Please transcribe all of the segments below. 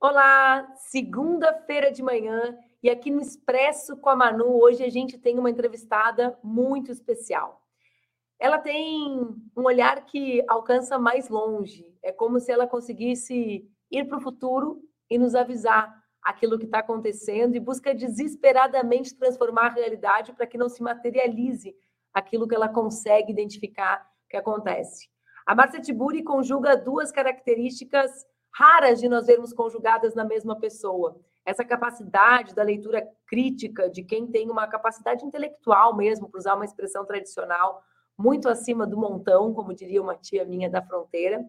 Olá, segunda-feira de manhã e aqui no Expresso com a Manu, hoje a gente tem uma entrevistada muito especial. Ela tem um olhar que alcança mais longe, é como se ela conseguisse ir para o futuro e nos avisar aquilo que está acontecendo e busca desesperadamente transformar a realidade para que não se materialize aquilo que ela consegue identificar que acontece. A Marcia Tiburi conjuga duas características raras de nós vermos conjugadas na mesma pessoa. Essa capacidade da leitura crítica de quem tem uma capacidade intelectual mesmo, para usar uma expressão tradicional, muito acima do montão, como diria uma tia minha da fronteira,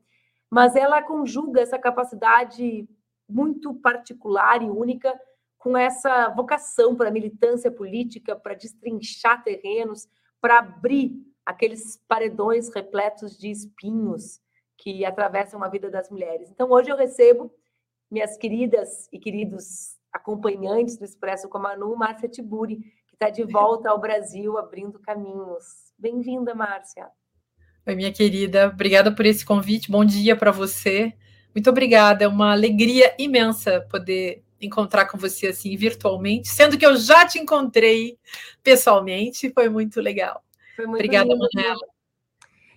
mas ela conjuga essa capacidade muito particular e única com essa vocação para militância política, para destrinchar terrenos, para abrir aqueles paredões repletos de espinhos que atravessam a vida das mulheres. Então, hoje eu recebo minhas queridas e queridos acompanhantes do Expresso com a Manu, Márcia Tiburi, que está de volta ao Brasil, abrindo caminhos. Bem-vinda, Márcia. Oi, minha querida, obrigada por esse convite. Bom dia para você. Muito obrigada, é uma alegria imensa poder encontrar com você assim virtualmente, sendo que eu já te encontrei pessoalmente, foi muito legal. Foi muito obrigada, lindo. Manuela.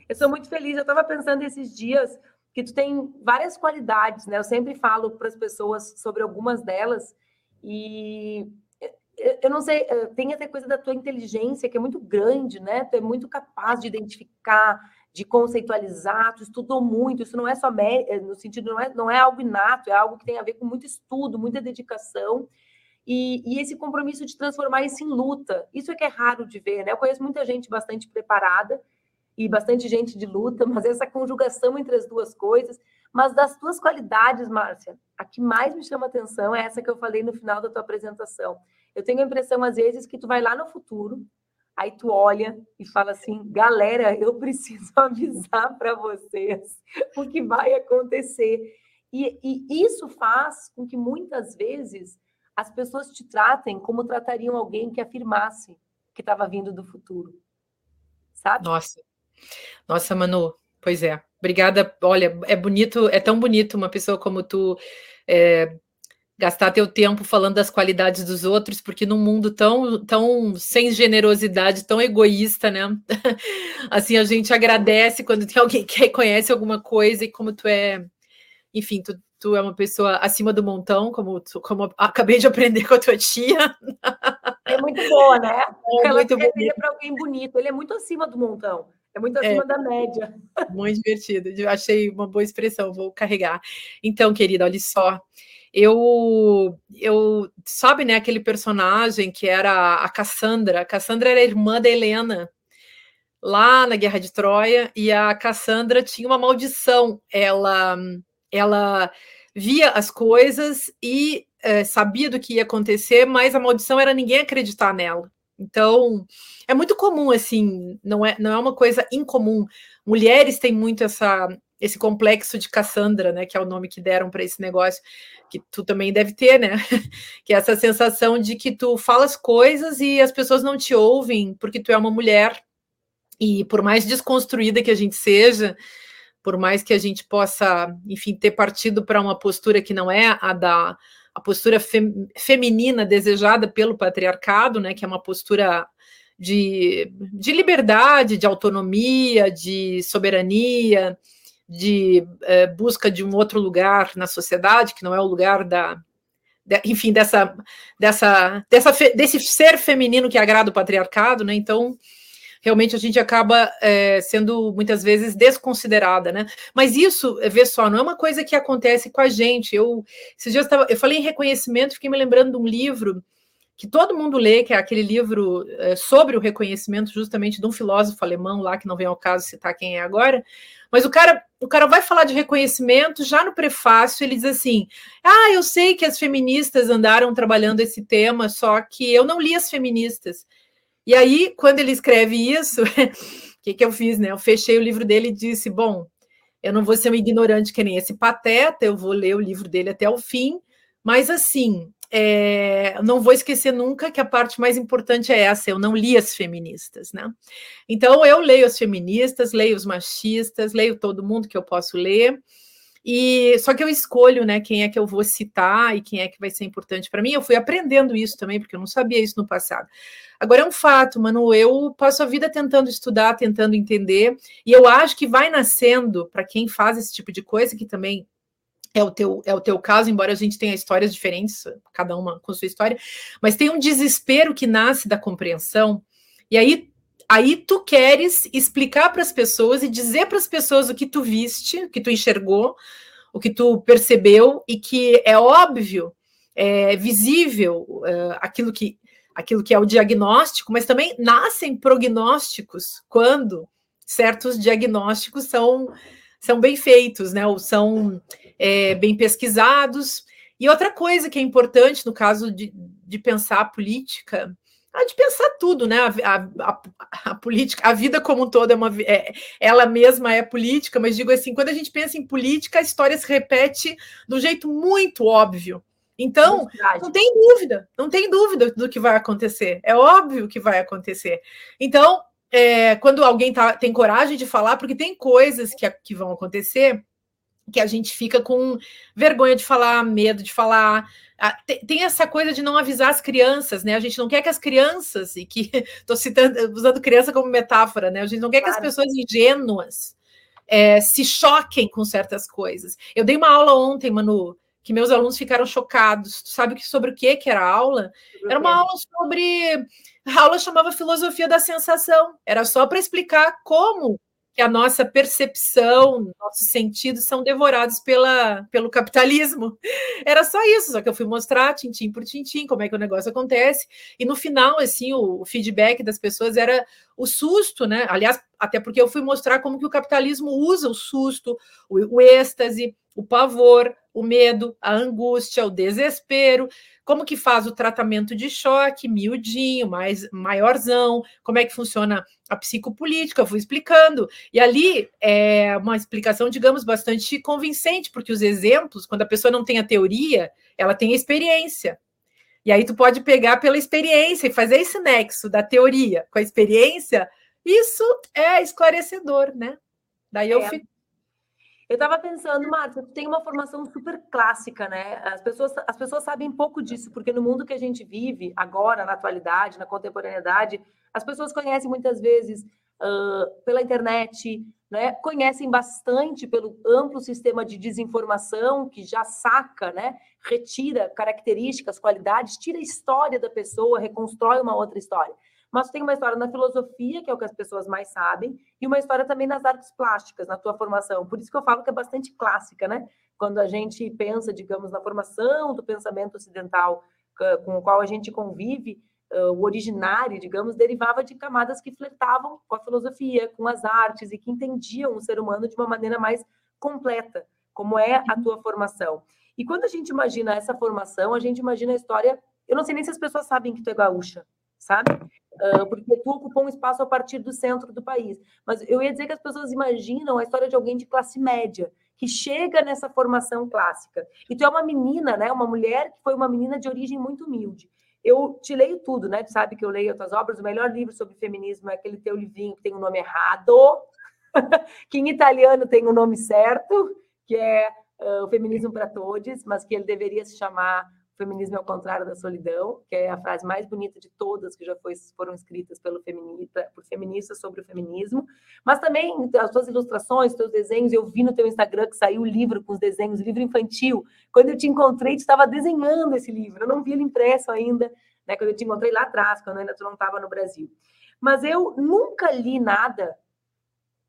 Eu sou muito feliz. Eu estava pensando esses dias que tu tem várias qualidades, né? Eu sempre falo para as pessoas sobre algumas delas e eu não sei, tem até coisa da tua inteligência que é muito grande, né? Tu é muito capaz de identificar, de conceitualizar, tu estudou muito, isso não é só eh, no sentido, não é, não é algo inato, é algo que tem a ver com muito estudo, muita dedicação. E, e, esse compromisso de transformar isso em luta. Isso é que é raro de ver, né? Eu conheço muita gente bastante preparada e bastante gente de luta, mas essa conjugação entre as duas coisas. Mas das tuas qualidades, Márcia, a que mais me chama atenção é essa que eu falei no final da tua apresentação. Eu tenho a impressão, às vezes, que tu vai lá no futuro, aí tu olha e fala assim, galera, eu preciso avisar para vocês o que vai acontecer. E, e isso faz com que muitas vezes as pessoas te tratem como tratariam alguém que afirmasse que estava vindo do futuro. Sabe? Nossa, nossa, Manu, pois é. Obrigada. Olha, é bonito, é tão bonito uma pessoa como tu é, gastar teu tempo falando das qualidades dos outros, porque num mundo tão, tão sem generosidade, tão egoísta, né? assim, a gente agradece quando tem alguém que reconhece alguma coisa e como tu é, enfim, tu, tu é uma pessoa acima do montão, como, tu, como acabei de aprender com a tua tia. É muito boa, né? É Ela muito para alguém bonito, ele é muito acima do montão. É muito acima é, da média. Muito divertido. Achei uma boa expressão, vou carregar. Então, querida, olha só. Eu, eu sabe, né, aquele personagem que era a Cassandra. A Cassandra era a irmã da Helena lá na Guerra de Troia e a Cassandra tinha uma maldição. Ela, ela via as coisas e é, sabia do que ia acontecer, mas a maldição era ninguém acreditar nela. Então, é muito comum, assim, não é, não é uma coisa incomum. Mulheres têm muito essa, esse complexo de Cassandra, né, que é o nome que deram para esse negócio, que tu também deve ter, né? que é essa sensação de que tu falas coisas e as pessoas não te ouvem porque tu é uma mulher. E por mais desconstruída que a gente seja, por mais que a gente possa, enfim, ter partido para uma postura que não é a da a postura fem, feminina desejada pelo patriarcado, né, que é uma postura de, de liberdade, de autonomia, de soberania, de é, busca de um outro lugar na sociedade, que não é o lugar da, de, enfim, dessa, dessa, dessa, desse ser feminino que agrada o patriarcado, né? Então, realmente a gente acaba é, sendo muitas vezes desconsiderada, né? Mas isso, vê só, não é uma coisa que acontece com a gente. Eu esses dias eu, tava, eu falei em reconhecimento, fiquei me lembrando de um livro que todo mundo lê, que é aquele livro é, sobre o reconhecimento, justamente de um filósofo alemão lá, que não vem ao caso citar quem é agora, mas o cara, o cara vai falar de reconhecimento, já no prefácio ele diz assim: Ah, eu sei que as feministas andaram trabalhando esse tema, só que eu não li as feministas. E aí, quando ele escreve isso, o que, que eu fiz, né? Eu fechei o livro dele e disse: bom, eu não vou ser um ignorante que nem esse pateta, eu vou ler o livro dele até o fim, mas assim, é, não vou esquecer nunca que a parte mais importante é essa: eu não li as feministas, né? Então eu leio as feministas, leio os machistas, leio todo mundo que eu posso ler. E só que eu escolho, né, quem é que eu vou citar e quem é que vai ser importante para mim. Eu fui aprendendo isso também, porque eu não sabia isso no passado. Agora é um fato, mano, eu passo a vida tentando estudar, tentando entender, e eu acho que vai nascendo para quem faz esse tipo de coisa, que também é o teu, é o teu caso, embora a gente tenha histórias diferentes, cada uma com sua história, mas tem um desespero que nasce da compreensão, e aí, aí tu queres explicar para as pessoas e dizer para as pessoas o que tu viste, o que tu enxergou, o que tu percebeu, e que é óbvio, é visível é, aquilo que aquilo que é o diagnóstico, mas também nascem prognósticos quando certos diagnósticos são, são bem feitos, né? Ou são é, bem pesquisados. E outra coisa que é importante no caso de, de pensar a política, ah, de pensar tudo, né? A, a, a, política, a vida como um todo é uma, é, ela mesma é política, mas digo assim, quando a gente pensa em política, a história se repete de um jeito muito óbvio. Então, não tem dúvida, não tem dúvida do que vai acontecer. É óbvio que vai acontecer. Então, é, quando alguém tá, tem coragem de falar, porque tem coisas que, que vão acontecer que a gente fica com vergonha de falar, medo de falar. Ah, tem essa coisa de não avisar as crianças, né? A gente não quer que as crianças, e que estou citando, usando criança como metáfora, né? A gente não quer claro. que as pessoas ingênuas é, se choquem com certas coisas. Eu dei uma aula ontem, Manu, que meus alunos ficaram chocados. Tu sabe que, sobre o que, que era a aula? Era uma aula sobre. A aula chamava Filosofia da Sensação. Era só para explicar como que a nossa percepção, nossos sentidos são devorados pela, pelo capitalismo. Era só isso, só que eu fui mostrar tintim por tintim como é que o negócio acontece. E no final, assim, o, o feedback das pessoas era o susto, né? Aliás, até porque eu fui mostrar como que o capitalismo usa o susto, o, o êxtase, o pavor, o medo, a angústia, o desespero, como que faz o tratamento de choque, miudinho, mais maiorzão, como é que funciona a psicopolítica, eu fui explicando. E ali é uma explicação, digamos, bastante convincente, porque os exemplos, quando a pessoa não tem a teoria, ela tem a experiência. E aí tu pode pegar pela experiência e fazer esse nexo da teoria com a experiência, isso é esclarecedor, né? Daí eu é. fico eu estava pensando, Marta, tu tem uma formação super clássica, né? As pessoas, as pessoas sabem pouco disso, porque no mundo que a gente vive agora, na atualidade, na contemporaneidade, as pessoas conhecem muitas vezes uh, pela internet, né? Conhecem bastante pelo amplo sistema de desinformação que já saca, né? Retira características, qualidades, tira a história da pessoa, reconstrói uma outra história mas tem uma história na filosofia, que é o que as pessoas mais sabem, e uma história também nas artes plásticas, na tua formação. Por isso que eu falo que é bastante clássica, né? Quando a gente pensa, digamos, na formação do pensamento ocidental com o qual a gente convive, o originário, digamos, derivava de camadas que flertavam com a filosofia, com as artes e que entendiam o ser humano de uma maneira mais completa, como é a tua formação. E quando a gente imagina essa formação, a gente imagina a história. Eu não sei nem se as pessoas sabem que tu é gaúcha, sabe? Porque tu ocupou um espaço a partir do centro do país. Mas eu ia dizer que as pessoas imaginam a história de alguém de classe média, que chega nessa formação clássica. E tu é uma menina, né? Uma mulher que foi uma menina de origem muito humilde. Eu te leio tudo, né? Tu sabe que eu leio as tuas obras. O melhor livro sobre feminismo é aquele teu livrinho que tem o um nome errado, que em italiano tem o um nome certo, que é uh, o Feminismo para Todos, mas que ele deveria se chamar feminismo é o contrário da solidão, que é a frase mais bonita de todas que já foi, foram escritas pelo feminista, por feministas sobre o feminismo. Mas também as suas ilustrações, os teus desenhos, eu vi no teu Instagram que saiu o livro com os desenhos, livro infantil. Quando eu te encontrei, tu estava desenhando esse livro. Eu não vi ele impresso ainda, né? Quando eu te encontrei lá atrás, quando ainda tu não estava no Brasil. Mas eu nunca li nada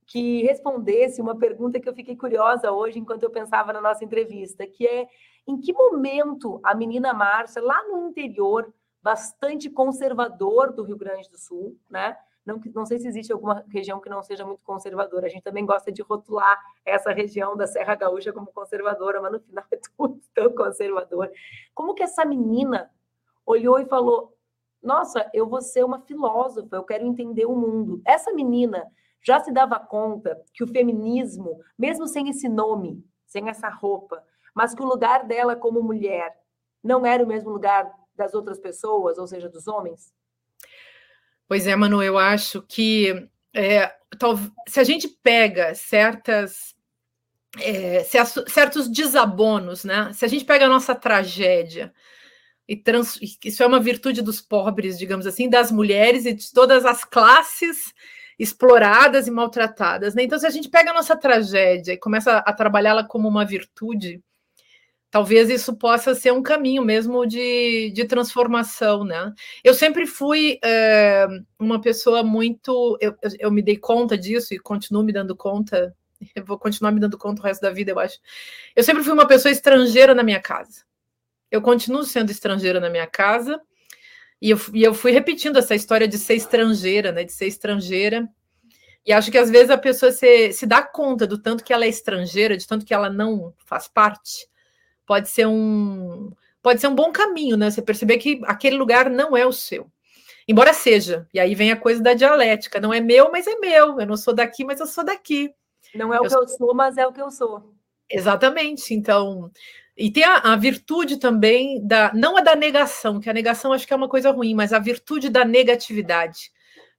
que respondesse uma pergunta que eu fiquei curiosa hoje enquanto eu pensava na nossa entrevista, que é em que momento a menina Márcia, lá no interior, bastante conservador do Rio Grande do Sul, né? Não, não sei se existe alguma região que não seja muito conservadora. A gente também gosta de rotular essa região da Serra Gaúcha como conservadora, mas no final é tudo tão conservador. Como que essa menina olhou e falou: Nossa, eu vou ser uma filósofa, eu quero entender o mundo. Essa menina já se dava conta que o feminismo, mesmo sem esse nome, sem essa roupa, mas que o lugar dela como mulher não era o mesmo lugar das outras pessoas, ou seja, dos homens? Pois é, Manu, eu acho que é, se a gente pega certas é, certos desabonos, né? Se a gente pega a nossa tragédia e trans, isso é uma virtude dos pobres, digamos assim, das mulheres e de todas as classes exploradas e maltratadas. Né? Então, se a gente pega a nossa tragédia e começa a trabalhá-la como uma virtude, talvez isso possa ser um caminho mesmo de, de transformação, né? Eu sempre fui é, uma pessoa muito, eu, eu me dei conta disso e continuo me dando conta, eu vou continuar me dando conta o resto da vida, eu acho. Eu sempre fui uma pessoa estrangeira na minha casa. Eu continuo sendo estrangeira na minha casa, e eu, e eu fui repetindo essa história de ser estrangeira, né? De ser estrangeira. E acho que às vezes a pessoa se, se dá conta do tanto que ela é estrangeira, de tanto que ela não faz parte. Pode ser um pode ser um bom caminho, né? Você perceber que aquele lugar não é o seu. Embora seja. E aí vem a coisa da dialética. Não é meu, mas é meu. Eu não sou daqui, mas eu sou daqui. Não é o eu que eu sou, mas é o que eu sou. Exatamente. Então, e tem a, a, virtude também da. Não a da negação, que a negação acho que é uma coisa ruim, mas a virtude da negatividade.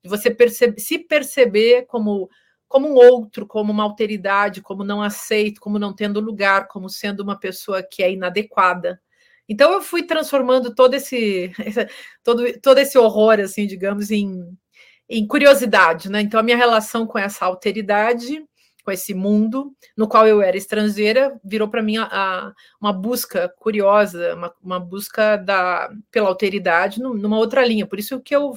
De você percebe, se perceber como, como um outro, como uma alteridade, como não aceito, como não tendo lugar, como sendo uma pessoa que é inadequada. Então eu fui transformando todo esse, todo, todo esse horror, assim, digamos, em, em curiosidade, né? Então a minha relação com essa alteridade com esse mundo no qual eu era estrangeira, virou para mim a, a, uma busca curiosa, uma, uma, busca da, pela alteridade numa outra linha. Por isso que eu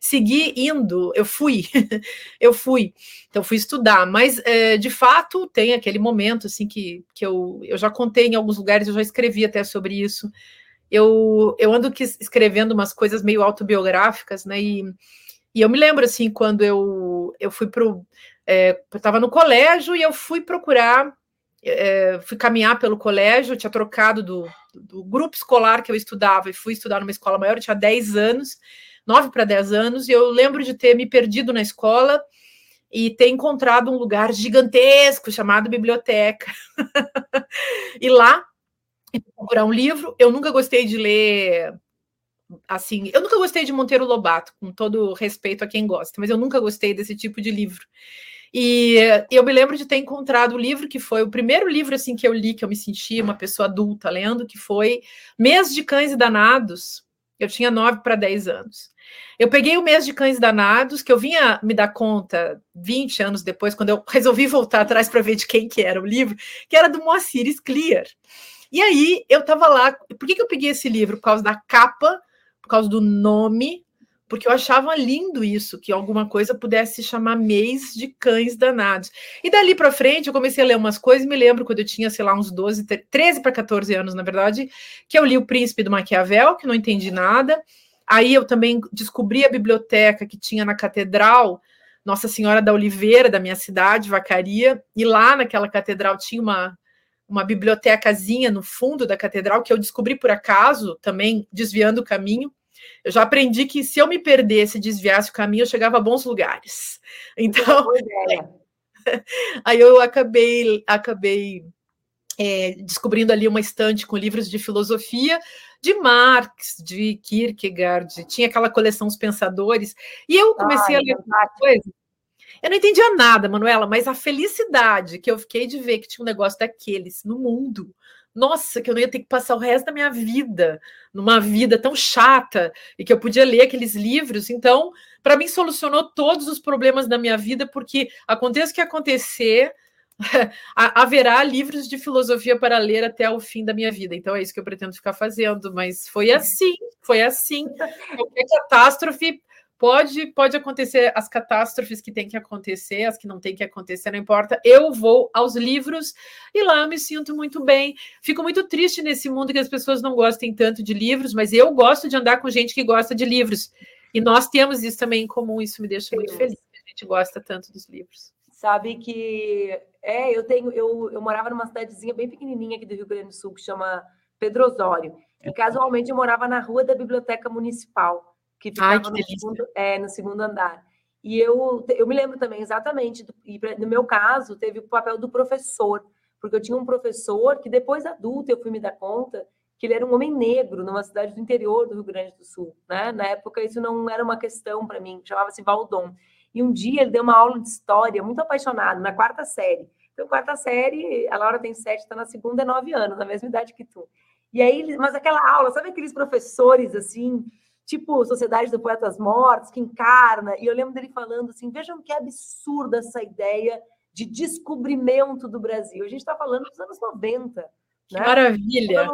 segui indo, eu fui, eu fui, então fui estudar, mas é, de fato tem aquele momento assim que, que eu, eu já contei em alguns lugares, eu já escrevi até sobre isso. Eu, eu ando escrevendo umas coisas meio autobiográficas, né? E, e eu me lembro assim, quando eu, eu fui para é, eu estava no colégio e eu fui procurar, é, fui caminhar pelo colégio, tinha trocado do, do, grupo escolar que eu estudava e fui estudar numa escola maior, eu tinha 10 anos, 9 para 10 anos, e eu lembro de ter me perdido na escola e ter encontrado um lugar gigantesco chamado biblioteca. e lá, procurar um livro, eu nunca gostei de ler assim, eu nunca gostei de Monteiro Lobato, com todo respeito a quem gosta, mas eu nunca gostei desse tipo de livro. E eu me lembro de ter encontrado o livro que foi o primeiro livro assim que eu li, que eu me senti uma pessoa adulta lendo, que foi Mês de Cães e Danados. Eu tinha 9 para 10 anos. Eu peguei o Mês de Cães Danados, que eu vinha me dar conta 20 anos depois, quando eu resolvi voltar atrás para ver de quem que era o livro, que era do Moacir Scliar. E aí eu estava lá. Por que, que eu peguei esse livro? Por causa da capa, por causa do nome porque eu achava lindo isso, que alguma coisa pudesse se chamar mês de cães danados. E dali para frente eu comecei a ler umas coisas, me lembro quando eu tinha, sei lá, uns 12, 13 para 14 anos, na verdade, que eu li O Príncipe do Maquiavel, que não entendi nada. Aí eu também descobri a biblioteca que tinha na catedral Nossa Senhora da Oliveira, da minha cidade, Vacaria, e lá naquela catedral tinha uma uma bibliotecazinha no fundo da catedral que eu descobri por acaso, também desviando o caminho eu já aprendi que se eu me perdesse, desviasse o caminho, eu chegava a bons lugares. Então, aí eu acabei, acabei é, descobrindo ali uma estante com livros de filosofia de Marx, de Kierkegaard, tinha aquela coleção Os Pensadores, e eu comecei Ai, a ler coisas. Eu não entendia nada, Manuela, mas a felicidade que eu fiquei de ver que tinha um negócio daqueles no mundo, nossa, que eu não ia ter que passar o resto da minha vida numa vida tão chata e que eu podia ler aqueles livros. Então, para mim, solucionou todos os problemas da minha vida, porque aconteça o que acontecer, haverá livros de filosofia para ler até o fim da minha vida. Então, é isso que eu pretendo ficar fazendo. Mas foi assim, foi assim. Qualquer catástrofe Pode, pode acontecer as catástrofes que tem que acontecer, as que não tem que acontecer, não importa. Eu vou aos livros e lá eu me sinto muito bem. Fico muito triste nesse mundo que as pessoas não gostem tanto de livros, mas eu gosto de andar com gente que gosta de livros. E nós temos isso também em comum, isso me deixa muito feliz. A gente gosta tanto dos livros. Sabe que é, eu tenho, eu, eu morava numa cidadezinha bem pequenininha aqui do Rio Grande do Sul que chama Pedro Osório. E casualmente eu morava na rua da biblioteca municipal que ficava Ai, que no, segundo, é, no segundo andar. E eu, eu me lembro também exatamente, do, e no meu caso, teve o papel do professor, porque eu tinha um professor que depois adulto eu fui me dar conta que ele era um homem negro numa cidade do interior do Rio Grande do Sul, né? Na época isso não era uma questão para mim, chamava-se Valdom. E um dia ele deu uma aula de história, muito apaixonado, na quarta série. Então, quarta série, a Laura tem sete, está na segunda, é nove anos, na mesma idade que tu. E aí, mas aquela aula, sabe aqueles professores assim, tipo Sociedade do Poetas Mortos, que encarna, e eu lembro dele falando assim: vejam que absurda essa ideia de descobrimento do Brasil. A gente está falando dos anos 90. Né? Maravilha!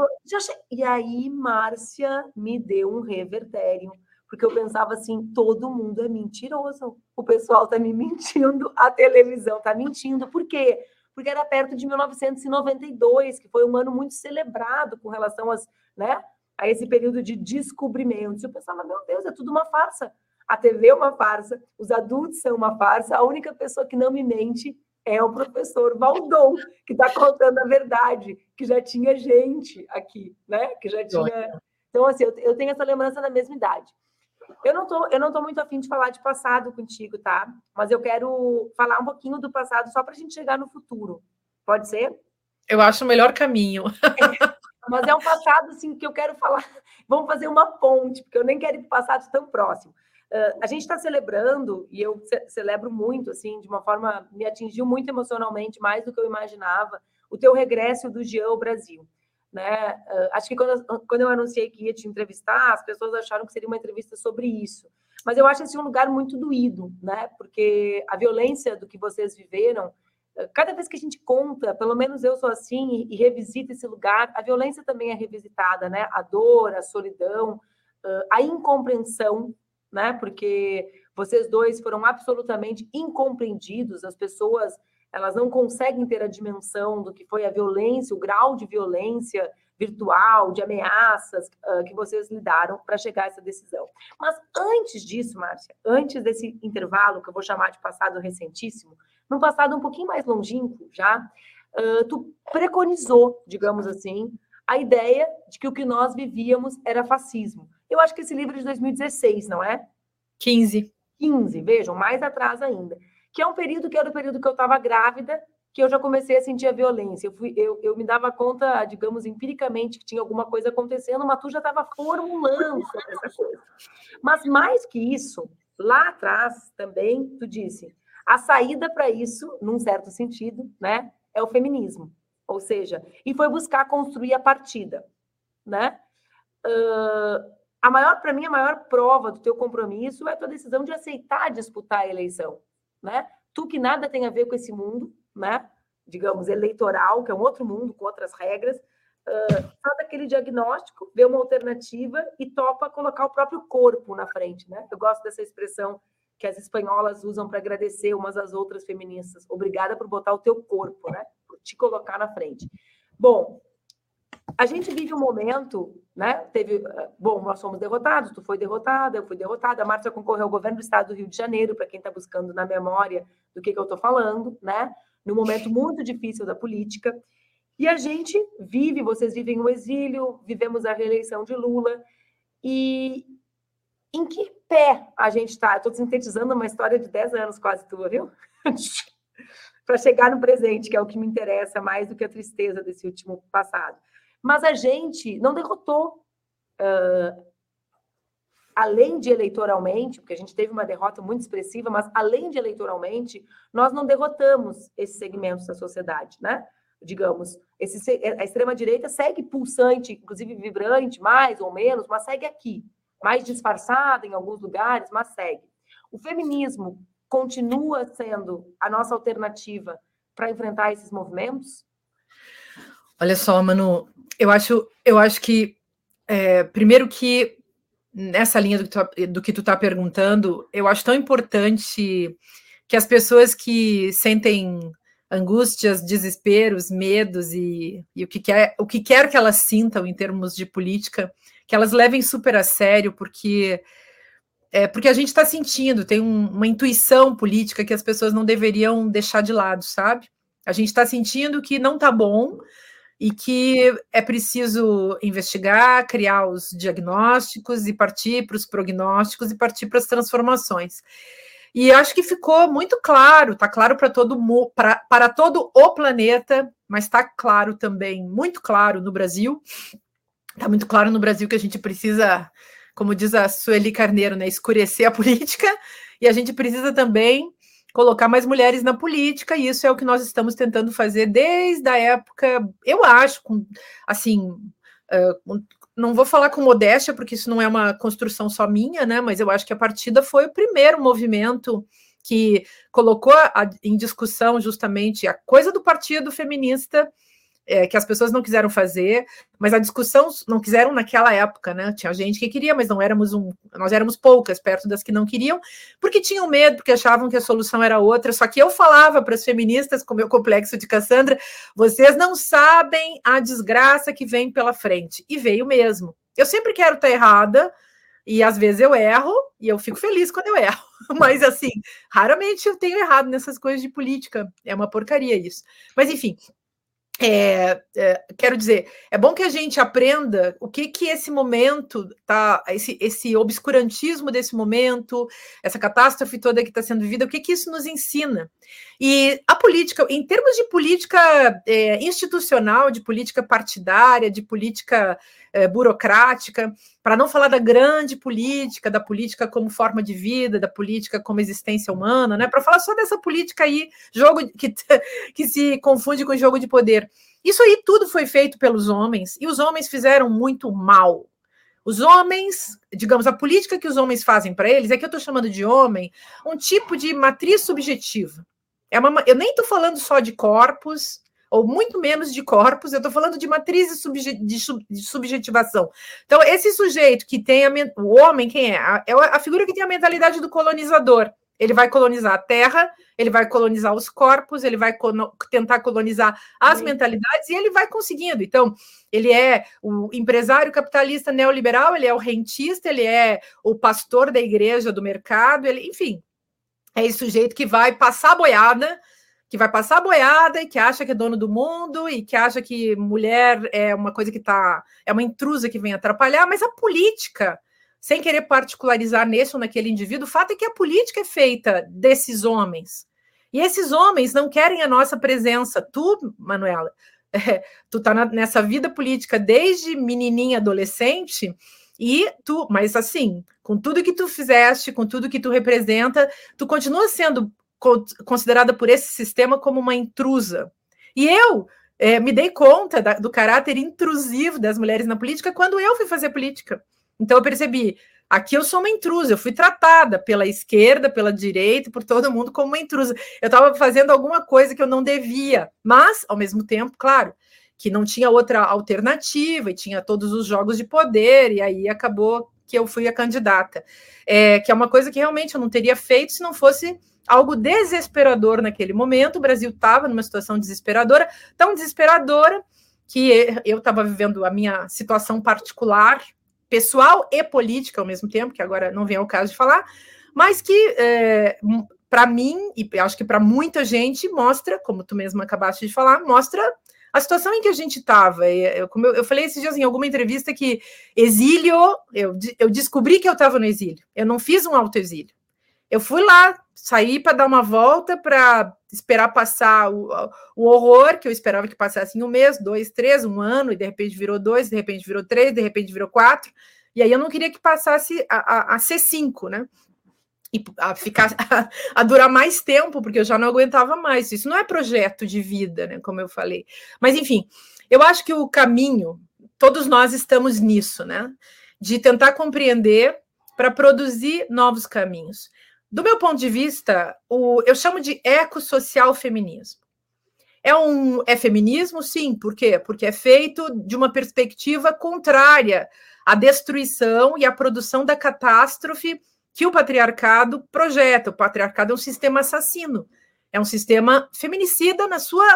E aí, Márcia me deu um revertério, porque eu pensava assim: todo mundo é mentiroso. O pessoal está me mentindo, a televisão está mentindo. Por quê? Porque era perto de 1992, que foi um ano muito celebrado com relação às, né, a esse período de descobrimento. Eu pensava, meu Deus, é tudo uma farsa. A TV é uma farsa, os adultos são uma farsa, a única pessoa que não me mente é o professor Valdon, que está contando a verdade, que já tinha gente aqui, né? Que já tinha. Então, assim, eu tenho essa lembrança da mesma idade. Eu não tô, eu não tô muito afim de falar de passado contigo, tá? Mas eu quero falar um pouquinho do passado só para a gente chegar no futuro. Pode ser? Eu acho o melhor caminho. É, mas é um passado assim que eu quero falar. Vamos fazer uma ponte, porque eu nem quero ir para o passado tão próximo. Uh, a gente está celebrando, e eu ce celebro muito, assim, de uma forma, me atingiu muito emocionalmente, mais do que eu imaginava, o teu regresso do Jean ao Brasil. Né? Uh, acho que quando, quando eu anunciei que ia te entrevistar, as pessoas acharam que seria uma entrevista sobre isso. Mas eu acho esse um lugar muito doído, né? Porque a violência do que vocês viveram, cada vez que a gente conta, pelo menos eu sou assim, e, revisita esse lugar, a violência também é revisitada, né? A dor, a solidão, a incompreensão né? Porque vocês dois foram absolutamente incompreendidos, as pessoas elas não conseguem ter a dimensão do que foi a violência, o grau de violência virtual, de ameaças uh, que vocês lidaram para chegar a essa decisão. Mas antes disso, Márcia, antes desse intervalo que eu vou chamar de passado recentíssimo, num passado um pouquinho mais longínquo já, uh, tu preconizou, digamos assim, a ideia de que o que nós vivíamos era fascismo. Eu acho que esse livro é de 2016, não é? 15. 15, vejam, mais atrás ainda. Que é um período que era o período que eu estava grávida, que eu já comecei a sentir a violência. Eu, fui, eu, eu me dava conta, digamos, empiricamente, que tinha alguma coisa acontecendo, mas tu já estava formulando sobre essa coisa. Mas mais que isso, lá atrás também, tu disse, a saída para isso, num certo sentido, né, é o feminismo. Ou seja, e foi buscar construir a partida, né? Uh, a maior, para mim, a maior prova do teu compromisso é a tua decisão de aceitar disputar a eleição, né? Tu que nada tem a ver com esse mundo, né? Digamos, eleitoral, que é um outro mundo com outras regras, uh, faz aquele diagnóstico, vê uma alternativa e topa colocar o próprio corpo na frente, né? Eu gosto dessa expressão que as espanholas usam para agradecer umas às outras feministas. Obrigada por botar o teu corpo, né? Por te colocar na frente. Bom, a gente vive um momento, né? Teve, bom, nós fomos derrotados, tu foi derrotada, eu fui derrotada, a Márcia concorreu ao governo do estado do Rio de Janeiro, para quem está buscando na memória do que, que eu estou falando, né? Num momento muito difícil da política. E a gente vive, vocês vivem o exílio, vivemos a reeleição de Lula. E em que pé a gente está? Estou sintetizando uma história de 10 anos quase tua, viu? para chegar no presente, que é o que me interessa mais do que a tristeza desse último passado. Mas a gente não derrotou, uh, além de eleitoralmente, porque a gente teve uma derrota muito expressiva, mas além de eleitoralmente, nós não derrotamos esses segmentos da sociedade, né? Digamos, esse, a extrema-direita segue pulsante, inclusive vibrante, mais ou menos, mas segue aqui, mais disfarçada em alguns lugares, mas segue. O feminismo continua sendo a nossa alternativa para enfrentar esses movimentos? Olha só, Manu, eu acho, eu acho que é, primeiro que nessa linha do que, tu, do que tu tá perguntando, eu acho tão importante que as pessoas que sentem angústias, desesperos, medos e, e, o, que quer, o que quer que elas sintam em termos de política, que elas levem super a sério, porque é, porque a gente está sentindo, tem um, uma intuição política que as pessoas não deveriam deixar de lado, sabe? A gente está sentindo que não está bom, e que é preciso investigar, criar os diagnósticos e partir para os prognósticos e partir para as transformações. E acho que ficou muito claro, está claro para todo para, para todo o planeta, mas está claro também, muito claro no Brasil, Está muito claro no Brasil que a gente precisa, como diz a Sueli Carneiro, né, escurecer a política, e a gente precisa também colocar mais mulheres na política, e isso é o que nós estamos tentando fazer desde a época, eu acho, com, assim, uh, não vou falar com modéstia, porque isso não é uma construção só minha, né? Mas eu acho que a partida foi o primeiro movimento que colocou a, em discussão justamente a coisa do partido feminista é, que as pessoas não quiseram fazer, mas a discussão não quiseram naquela época, né? Tinha gente que queria, mas não éramos um, nós éramos poucas perto das que não queriam, porque tinham medo, porque achavam que a solução era outra. Só que eu falava para as feministas, com meu complexo de Cassandra, vocês não sabem a desgraça que vem pela frente. E veio mesmo. Eu sempre quero estar errada, e às vezes eu erro, e eu fico feliz quando eu erro. Mas assim, raramente eu tenho errado nessas coisas de política. É uma porcaria isso. Mas enfim, é, é, quero dizer, é bom que a gente aprenda o que que esse momento tá, esse, esse obscurantismo desse momento, essa catástrofe toda que está sendo vivida, o que que isso nos ensina? E a política, em termos de política é, institucional, de política partidária, de política é, burocrática, para não falar da grande política, da política como forma de vida, da política como existência humana, né? Para falar só dessa política aí, jogo que, que se confunde com jogo de poder. Isso aí tudo foi feito pelos homens, e os homens fizeram muito mal. Os homens, digamos, a política que os homens fazem para eles, é que eu estou chamando de homem, um tipo de matriz subjetiva. É uma, eu nem estou falando só de corpos, ou muito menos de corpos, eu estou falando de matrizes subje, de, sub, de, subjetivação. Então, esse sujeito que tem a, o homem, quem é? É a figura que tem a mentalidade do colonizador. Ele vai colonizar a terra, ele vai colonizar os corpos, ele vai tentar colonizar as Sim. mentalidades e ele vai conseguindo. Então, ele é o empresário capitalista neoliberal, ele é o rentista, ele é o pastor da igreja do mercado, ele, enfim, é esse sujeito que vai passar a boiada que vai passar boiada e que acha que é dono do mundo e que acha que mulher é uma coisa que tá é uma intrusa que vem atrapalhar, mas a política, sem querer particularizar nesse ou naquele indivíduo, o fato é que a política é feita desses homens. E esses homens não querem a nossa presença. Tu, Manuela, é, tu tá na, nessa vida política desde menininha, adolescente, e tu, mas assim, com tudo que tu fizeste, com tudo que tu representa, tu continua sendo considerada por esse sistema como uma intrusa. E eu é, me dei conta da, do caráter intrusivo das mulheres na política quando eu fui fazer política. Então eu percebi, aqui eu sou uma intrusa, eu fui tratada pela esquerda, pela direita, por todo mundo como uma intrusa. Eu estava fazendo alguma coisa que eu não devia, mas, ao mesmo tempo, claro, que não tinha outra alternativa e tinha todos os jogos de poder, e aí acabou que eu fui a candidata. É, que é uma coisa que realmente eu não teria feito se não fosse algo desesperador naquele momento. O Brasil estava numa situação desesperadora, tão desesperadora que eu estava vivendo a minha situação particular, pessoal e política ao mesmo tempo, que agora não vem ao caso de falar, mas que é, para mim e acho que para muita gente mostra, como tu mesmo acabaste de falar, mostra a situação em que a gente estava. Eu, como eu, eu, falei esses dias em alguma entrevista que exílio, eu, eu descobri que eu estava no exílio. Eu não fiz um autoexílio. Eu fui lá, saí para dar uma volta, para esperar passar o, o, horror, que eu esperava que passasse em um mês, dois, três, um ano, e de repente virou dois, de repente virou três, de repente virou quatro. E aí eu não queria que passasse a, a, a ser cinco, né? E a ficar a, durar mais tempo, porque eu já não aguentava mais. Isso não é projeto de vida, né? Como eu falei. Mas enfim, eu acho que o caminho, todos nós estamos nisso, né? De tentar compreender para produzir novos caminhos. Do meu ponto de vista, o, eu chamo de ecossocial feminismo. É um é feminismo, sim, por quê? Porque é feito de uma perspectiva contrária à destruição e à produção da catástrofe que o patriarcado projeta. O patriarcado é um sistema assassino, é um sistema feminicida na sua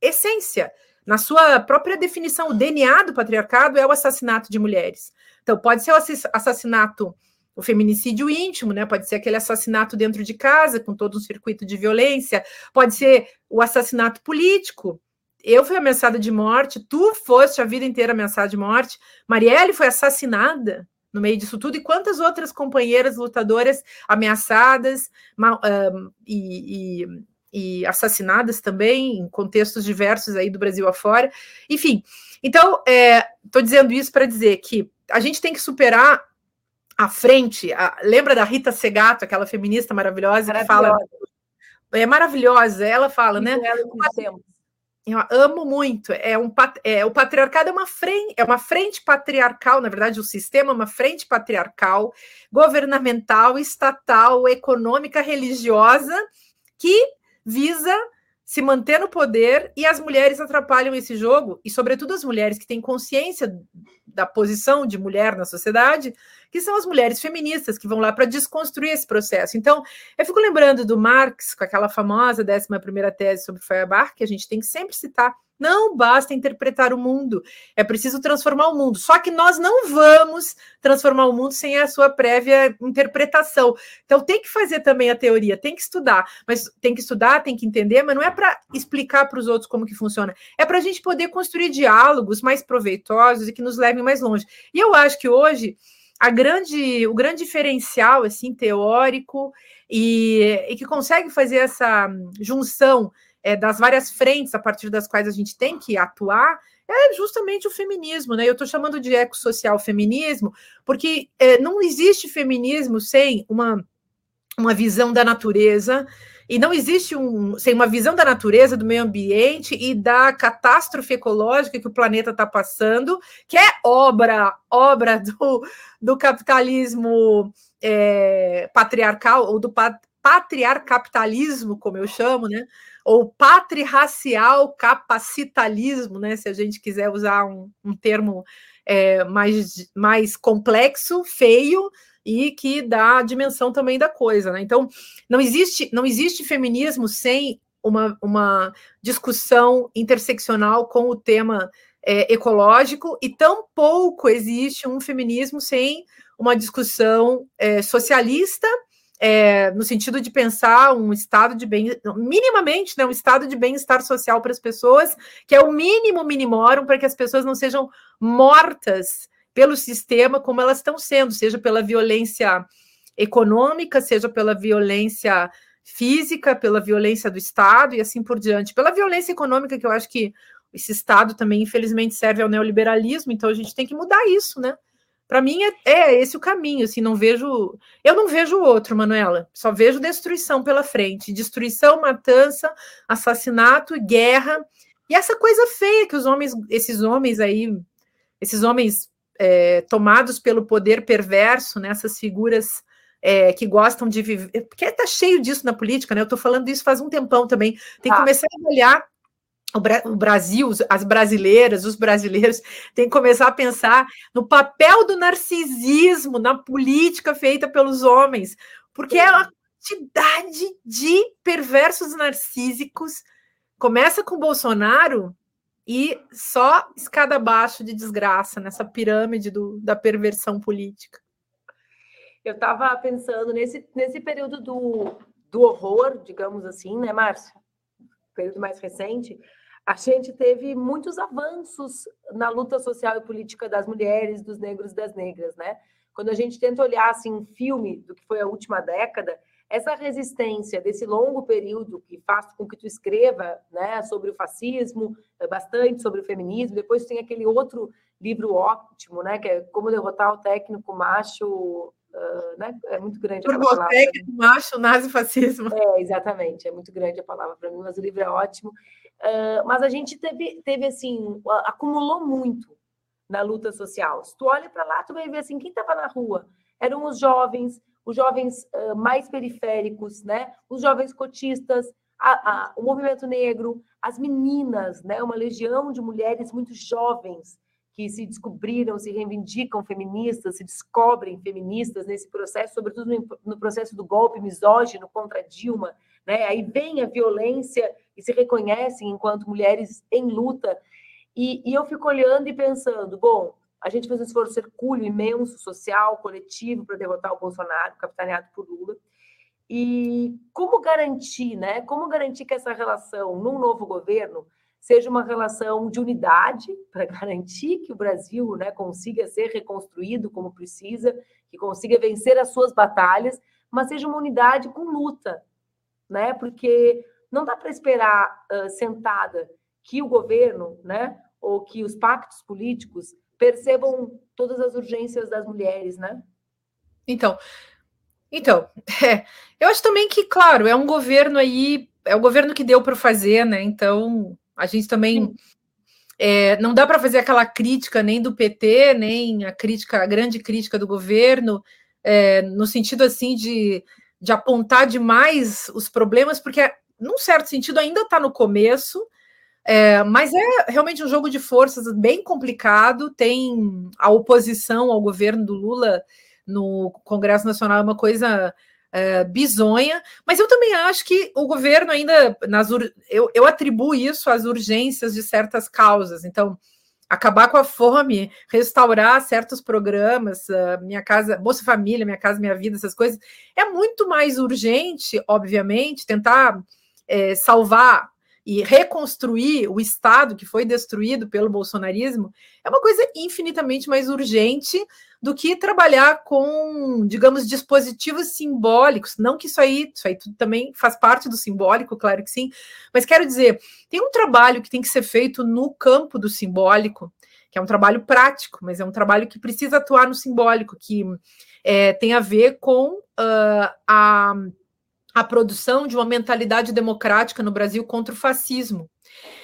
essência, na sua própria definição. O DNA do patriarcado é o assassinato de mulheres. Então, pode ser o assassinato o feminicídio íntimo, né? Pode ser aquele assassinato dentro de casa, com todo um circuito de violência, pode ser o assassinato político. Eu fui ameaçada de morte, tu foste a vida inteira ameaçada de morte, Marielle foi assassinada no meio disso tudo, e quantas outras companheiras lutadoras ameaçadas mal, um, e, e, e assassinadas também, em contextos diversos aí do Brasil afora. Enfim, Então, estou é, dizendo isso para dizer que a gente tem que superar a frente. A, lembra da Rita Segato, aquela feminista maravilhosa, maravilhosa. que fala. É maravilhosa, ela fala, né? Eu amo muito. É um é, o patriarcado é uma frente, é uma frente patriarcal, na verdade, o sistema é uma frente patriarcal, governamental, estatal, econômica, religiosa, que visa se manter no poder e as mulheres atrapalham esse jogo, e sobretudo as mulheres que têm consciência da posição de mulher na sociedade, que são as mulheres feministas que vão lá para desconstruir esse processo. Então, eu fico lembrando do Marx, com aquela famosa 11 tese sobre Feuerbach, que a gente tem que sempre citar não basta interpretar o mundo, é preciso transformar o mundo. Só que nós não vamos transformar o mundo sem a sua prévia interpretação. Então tem que fazer também a teoria, tem que estudar, mas tem que estudar, tem que entender, mas não é para explicar para os outros como que funciona, é para a gente poder construir diálogos mais proveitosos e que nos levem mais longe. E eu acho que hoje a grande, o grande diferencial assim teórico e, e que consegue fazer essa junção é, das várias frentes a partir das quais a gente tem que atuar é justamente o feminismo, né? Eu estou chamando de ecossocial feminismo, porque é, não existe feminismo sem uma, uma visão da natureza, e não existe um, sem uma visão da natureza, do meio ambiente e da catástrofe ecológica que o planeta está passando, que é obra, obra do, do capitalismo é, patriarcal, ou do pat, patriarcapitalismo, como eu chamo, né? Ou patriracial capacitalismo, né? Se a gente quiser usar um, um termo é, mais, mais complexo, feio, e que dá a dimensão também da coisa, né? Então, não existe, não existe feminismo sem uma, uma discussão interseccional com o tema é, ecológico, e tampouco existe um feminismo sem uma discussão é, socialista é, no sentido de pensar um estado de bem, minimamente, né, um estado de bem-estar social para as pessoas, que é o mínimo minimorum para que as pessoas não sejam mortas pelo sistema como elas estão sendo, seja pela violência econômica, seja pela violência física, pela violência do Estado e assim por diante. Pela violência econômica, que eu acho que esse Estado também, infelizmente, serve ao neoliberalismo, então a gente tem que mudar isso, né? Para mim é, é, esse o caminho, assim, não vejo, eu não vejo outro, Manuela. Só vejo destruição pela frente, destruição, matança, assassinato, guerra e essa coisa feia que os homens, esses homens aí, esses homens é, tomados pelo poder perverso, né, essas figuras é, que gostam de viver, porque tá cheio disso na política, né? Eu tô falando isso faz um tempão também. Tem que ah. começar a olhar o, Bra o Brasil, as brasileiras, os brasileiros têm que começar a pensar no papel do narcisismo na política feita pelos homens, porque é uma quantidade de perversos narcísicos. Começa com Bolsonaro e só escada abaixo de desgraça nessa pirâmide do, da perversão política. Eu estava pensando nesse, nesse período do, do horror, digamos assim, né, Márcia? Período mais recente, a gente teve muitos avanços na luta social e política das mulheres, dos negros e das negras, né? Quando a gente tenta olhar assim um filme do que foi a última década, essa resistência desse longo período que faz com que tu escreva, né, sobre o fascismo, é bastante sobre o feminismo, depois tem aquele outro livro ótimo, né, que é como derrotar o técnico macho, uh, né? É muito grande Por você, técnico macho, nazi-fascismo. É, exatamente, é muito grande a palavra para mim, mas o livro é ótimo. Uh, mas a gente teve, teve assim, acumulou muito na luta social. Se tu olha para lá, tu vai ver assim, quem estava na rua? Eram os jovens, os jovens uh, mais periféricos, né? Os jovens cotistas, a, a, o movimento negro, as meninas, né? Uma legião de mulheres muito jovens que se descobriram, se reivindicam feministas, se descobrem feministas nesse processo, sobretudo no, no processo do golpe misógino contra Dilma, né? Aí vem a violência e se reconhecem enquanto mulheres em luta. E, e eu fico olhando e pensando, bom, a gente fez um esforço hercúleo imenso, social, coletivo, para derrotar o Bolsonaro, capitaneado por Lula. E como garantir, né? Como garantir que essa relação num novo governo seja uma relação de unidade para garantir que o Brasil, né, consiga ser reconstruído como precisa, que consiga vencer as suas batalhas, mas seja uma unidade com luta, né? Porque não dá para esperar uh, sentada que o governo, né, ou que os pactos políticos percebam todas as urgências das mulheres, né? Então, então, é, eu acho também que, claro, é um governo aí, é o governo que deu para fazer, né? Então, a gente também é, não dá para fazer aquela crítica nem do PT, nem a crítica, a grande crítica do governo, é, no sentido assim de, de apontar demais os problemas, porque, num certo sentido, ainda está no começo, é, mas é realmente um jogo de forças bem complicado. Tem a oposição ao governo do Lula no Congresso Nacional, é uma coisa é, bizonha, mas eu também acho que o governo ainda, nas eu, eu atribuo isso às urgências de certas causas. Então, acabar com a fome, restaurar certos programas, uh, Minha Casa, Bolsa Família, Minha Casa Minha Vida, essas coisas, é muito mais urgente, obviamente, tentar é, salvar e reconstruir o Estado que foi destruído pelo bolsonarismo é uma coisa infinitamente mais urgente do que trabalhar com, digamos, dispositivos simbólicos. Não que isso aí, isso aí tudo também faz parte do simbólico, claro que sim, mas quero dizer, tem um trabalho que tem que ser feito no campo do simbólico, que é um trabalho prático, mas é um trabalho que precisa atuar no simbólico, que é, tem a ver com uh, a a produção de uma mentalidade democrática no Brasil contra o fascismo.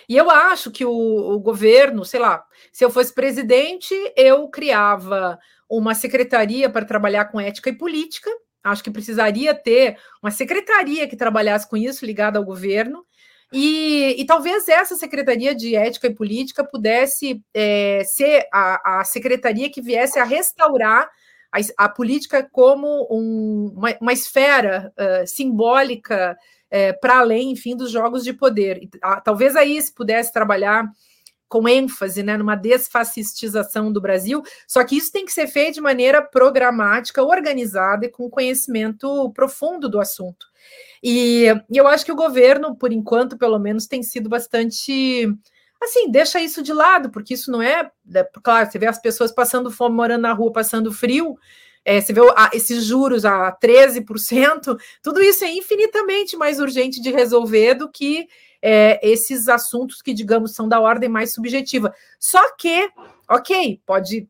E eu acho que o, o, governo, sei lá, se eu fosse presidente, eu criava uma secretaria para trabalhar com ética e política. Acho que precisaria ter uma secretaria que trabalhasse com isso, ligada ao governo. E, e talvez essa secretaria de ética e política pudesse é, ser a, a secretaria que viesse a restaurar a, a política como um, uma, uma, esfera uh, simbólica para além, enfim, dos jogos de poder. E, uh, talvez aí se pudesse trabalhar com ênfase né, numa desfascistização do Brasil, só que isso tem que ser feito de maneira programática, organizada e com conhecimento profundo do assunto. E, e eu acho que o governo, por enquanto, pelo menos, tem sido bastante assim, deixa isso de lado, porque isso não é, é. Claro, você vê as pessoas passando fome, morando na rua, passando frio. É, você vê ah, esses juros a 13%, tudo isso é infinitamente mais urgente de resolver do que é, esses assuntos que, digamos, são da ordem mais subjetiva. Só que, ok, pode.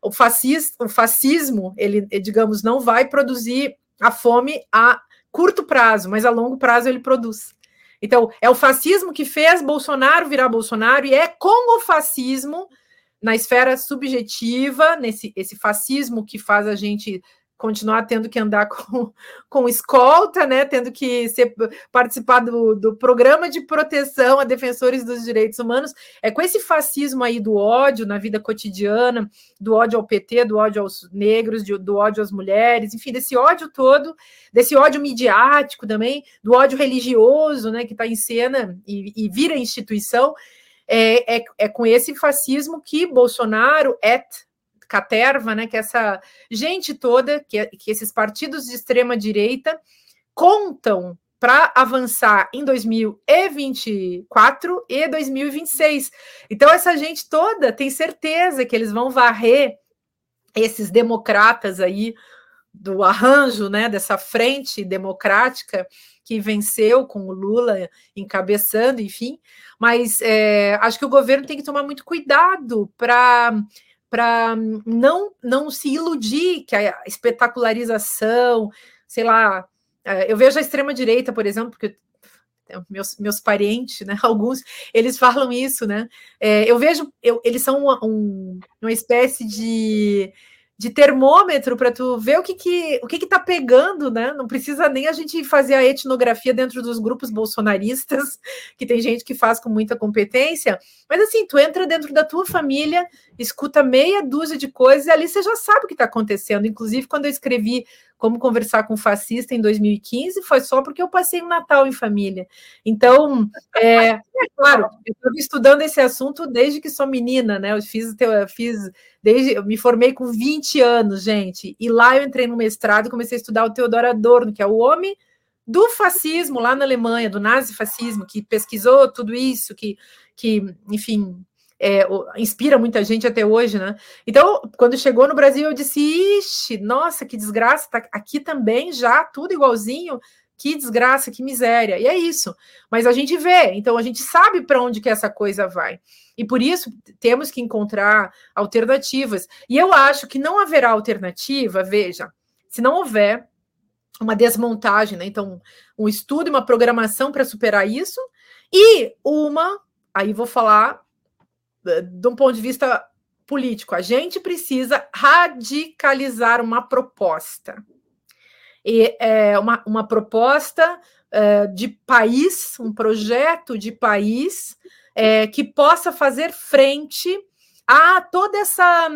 O, fascis, o fascismo, ele, digamos, não vai produzir a fome a curto prazo, mas a longo prazo ele produz. Então, é o fascismo que fez Bolsonaro virar Bolsonaro, e é com o fascismo, na esfera subjetiva, nesse esse fascismo que faz a gente continuar tendo que andar com, com escolta, né? Tendo que ser, participar do, do programa de proteção a defensores dos direitos humanos. É com esse fascismo aí do ódio na vida cotidiana, do ódio ao PT, do ódio aos negros, do, do ódio às mulheres, enfim, desse ódio todo, desse ódio midiático também, do ódio religioso, né? Que está em cena e, e vira instituição. É, é, é, com esse fascismo que Bolsonaro é Caterva, né, que é essa gente toda, que, que esses partidos de extrema direita contam para avançar em 2024 e 2026. Então, essa gente toda tem certeza que eles vão varrer esses democratas aí do arranjo, né, dessa frente democrática que venceu com o Lula encabeçando, enfim. Mas é, acho que o governo tem que tomar muito cuidado para para não, não se iludir que a espetacularização, sei lá, é, eu vejo a extrema-direita, por exemplo, porque meus, meus parentes, né, alguns, eles falam isso, né, é, eu vejo, eu, eles são uma, um, uma espécie de de termômetro para tu ver o que que o que que tá pegando, né? Não precisa nem a gente fazer a etnografia dentro dos grupos bolsonaristas, que tem gente que faz com muita competência, mas assim, tu entra dentro da tua família, escuta meia dúzia de coisas e ali você já sabe o que está acontecendo. Inclusive, quando eu escrevi como conversar com fascista em 2015, foi só porque eu passei um Natal em família. Então, é, é claro, eu estou estudando esse assunto desde que sou menina, né? Eu fiz, eu fiz desde, eu me formei com 20 anos, gente, e lá eu entrei no mestrado e comecei a estudar o Teodoro Adorno, que é o homem do fascismo lá na Alemanha, do nazifascismo, que pesquisou tudo isso, que, que enfim, é, inspira muita gente até hoje, né? Então, quando chegou no Brasil, eu disse: Ixi, nossa, que desgraça, tá aqui também já, tudo igualzinho. que desgraça, que miséria. E é isso. Mas a gente vê, então a gente sabe para onde que essa coisa vai. E por isso temos que encontrar alternativas. E eu acho que não haverá alternativa, veja, se não houver uma desmontagem, né? Então, um estudo e uma programação para superar isso, e uma, aí vou falar de um ponto de vista político, a gente precisa radicalizar uma proposta. E é uma, uma proposta é, de país, um projeto de país é, que possa fazer frente a toda essa,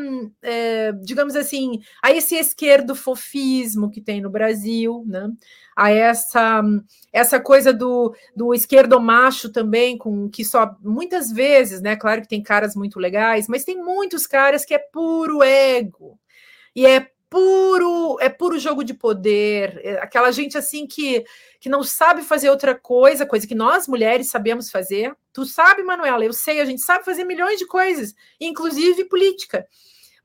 é, digamos assim, a esse esquerdo fofismo que tem no Brasil, né? A essa, essa coisa do, do esquerdo macho também, com que só muitas vezes, né? Claro que tem caras muito legais, mas tem muitos caras que é puro ego. E é puro, é puro jogo de poder, é aquela gente assim que, que não sabe fazer outra coisa, coisa que nós mulheres sabemos fazer. Tu sabe, Manuela, eu sei, a gente sabe fazer milhões de coisas, inclusive política.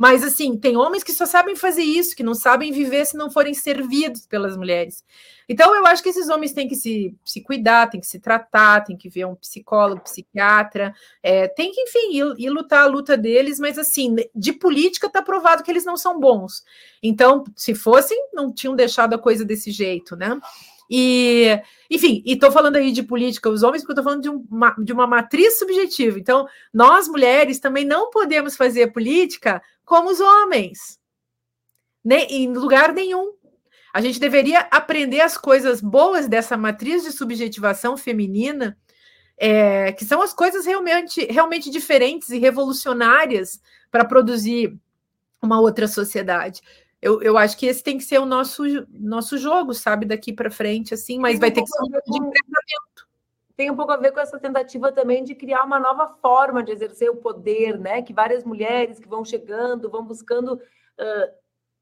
Mas assim, tem homens que só sabem fazer isso, que não sabem viver se não forem servidos pelas mulheres. Então, eu acho que esses homens têm que se, se cuidar, têm que se tratar, têm que ver um psicólogo, psiquiatra, é, tem que, enfim, ir, ir, lutar a luta deles, mas assim, de política está provado que eles não são bons. Então, se fossem, não tinham deixado a coisa desse jeito, né? E, enfim, e estou falando aí de política, os homens, porque estou falando de uma, de uma matriz subjetiva. Então, nós mulheres também não podemos fazer política como os homens, nem, em lugar nenhum. A gente deveria aprender as coisas boas dessa matriz de subjetivação feminina, é, que são as coisas realmente, realmente diferentes e revolucionárias para produzir uma outra sociedade. Eu, eu acho que esse tem que ser o nosso, nosso jogo, sabe, daqui para frente, assim, mas vai ter que ser um jogo de enfrentamento. Tem um pouco a ver com essa tentativa também de criar uma nova forma de exercer o poder, né? Que várias mulheres que vão chegando, vão buscando uh,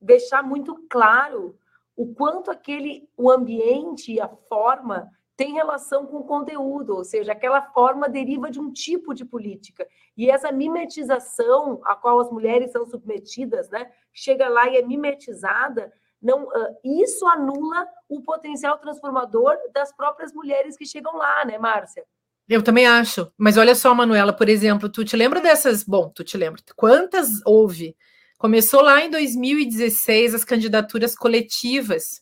deixar muito claro o quanto aquele o ambiente a forma tem relação com o conteúdo, ou seja, aquela forma deriva de um tipo de política. E essa mimetização a qual as mulheres são submetidas, né, chega lá e é mimetizada, não, uh, isso anula o potencial transformador das próprias mulheres que chegam lá, né, Márcia? Eu também acho. Mas olha só, Manuela, por exemplo, tu te lembra dessas? Bom, tu te lembra. Quantas houve Começou lá em 2016 as candidaturas coletivas.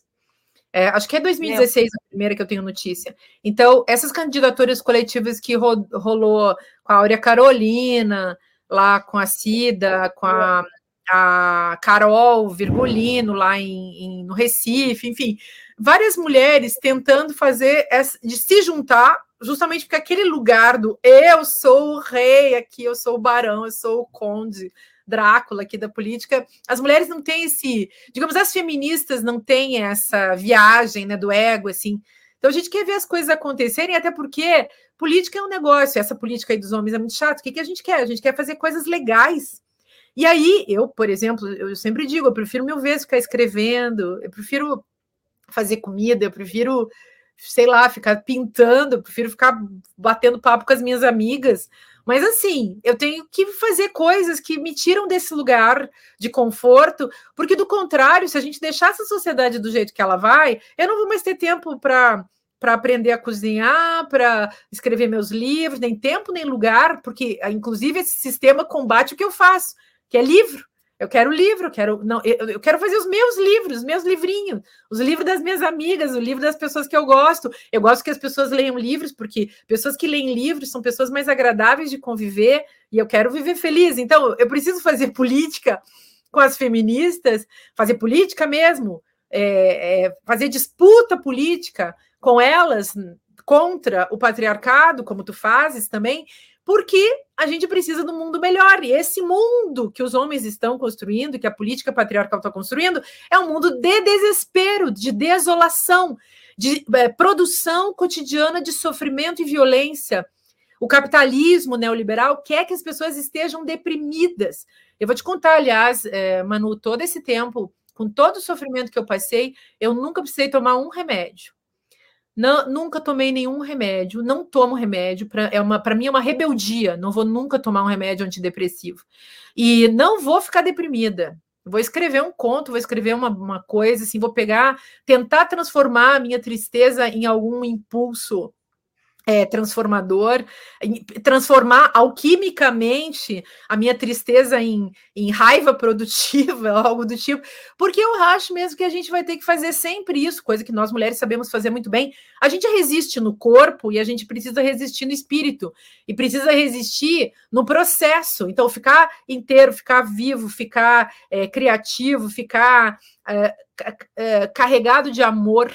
É, acho que é 2016 é. a primeira que eu tenho notícia. Então, essas candidaturas coletivas que ro rolou com a Áurea Carolina, lá com a Cida, com a, a Carol Virgulino, lá em, em, no Recife, enfim, várias mulheres tentando fazer, essa, de se juntar, justamente porque aquele lugar do eu sou o rei aqui, eu sou o barão, eu sou o conde, Drácula aqui da política, as mulheres não têm esse, digamos, as feministas não têm essa viagem, né, do ego, assim. Então a gente quer ver as coisas acontecerem, até porque política é um negócio, essa política aí dos homens é muito chato. O que, que a gente quer? A gente quer fazer coisas legais. E aí, eu, por exemplo, eu sempre digo, eu prefiro mil vezes ficar escrevendo, eu prefiro fazer comida, eu prefiro, sei lá, ficar pintando, eu prefiro ficar batendo papo com as minhas amigas, mas assim, eu tenho que fazer coisas que me tiram desse lugar de conforto, porque do contrário, se a gente deixar essa sociedade do jeito que ela vai, eu não vou mais ter tempo para para aprender a cozinhar, para escrever meus livros, nem tempo nem lugar, porque inclusive esse sistema combate o que eu faço, que é livro. Eu quero livro, eu quero não, eu, eu, quero fazer os meus livros, os meus livrinhos, os livros das minhas amigas, o livro das pessoas que eu gosto. Eu gosto que as pessoas leiam livros, porque pessoas que leem livros são pessoas mais agradáveis de conviver e eu quero viver feliz. Então, eu preciso fazer política com as feministas, fazer política mesmo, é, é, fazer disputa política com elas contra o patriarcado, como tu fazes também, porque a gente precisa de um mundo melhor. E esse mundo que os homens estão construindo, que a política patriarcal está construindo, é um mundo de desespero, de desolação, de é, produção cotidiana de sofrimento e violência. O capitalismo neoliberal quer que as pessoas estejam deprimidas. Eu vou te contar, aliás, é, Manu, todo esse tempo, com todo o sofrimento que eu passei, eu nunca precisei tomar um remédio. Não, nunca tomei nenhum remédio, não tomo remédio, para é uma, mim é uma rebeldia, não vou nunca tomar um remédio antidepressivo. E não vou ficar deprimida. vou escrever um conto, vou escrever uma, uma coisa, assim, vou pegar, tentar transformar a minha tristeza em algum impulso é, transformador, transformar alquimicamente a minha tristeza em, em raiva produtiva, algo do tipo, porque eu acho mesmo que a gente vai ter que fazer sempre isso, coisa que nós mulheres sabemos fazer muito bem. A gente resiste no corpo e a gente precisa resistir no espírito, e precisa resistir no processo. Então, ficar inteiro, ficar vivo, ficar é, criativo, ficar é, é carregado de amor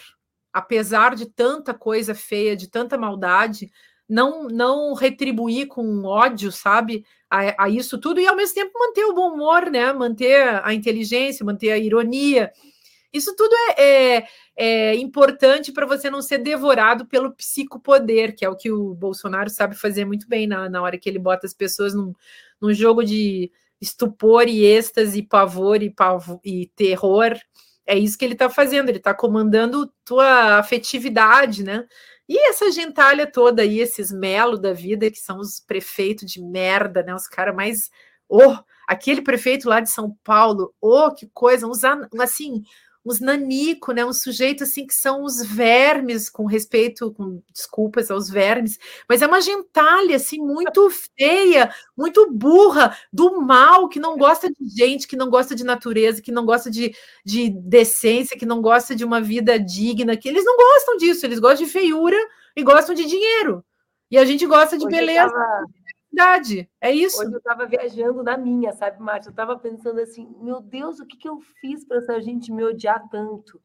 apesar de tanta coisa feia, de tanta maldade, não não retribuir com ódio, sabe, a, a, isso tudo e ao mesmo tempo manter o bom humor, né, manter a inteligência, manter a ironia. Isso tudo é, é, é importante para você não ser devorado pelo psicopoder, que é o que o Bolsonaro sabe fazer muito bem na, na hora que ele bota as pessoas num, num jogo de estupor e êxtase, pavor e, pavor, e terror é isso que ele está fazendo, ele está comandando tua afetividade, né? E essa gentalha toda aí, esses melo da vida, que são os prefeitos de merda, né? Os caras mais. Oh, aquele prefeito lá de São Paulo, oh, que coisa, uns assim, uns nanico, né? Um sujeito assim que são os vermes, com respeito, com desculpas aos vermes, mas é uma gentalha assim muito feia, muito burra, do mal, que não gosta de gente, que não gosta de natureza, que não gosta de, de decência, que não gosta de uma vida digna, que eles não gostam disso, eles gostam de feiura e gostam de dinheiro. E a gente gosta de Hoje beleza. Tava verdade, é isso. Hoje eu estava viajando na minha, sabe, Márcia? Eu estava pensando assim, meu Deus, o que, que eu fiz para essa gente me odiar tanto?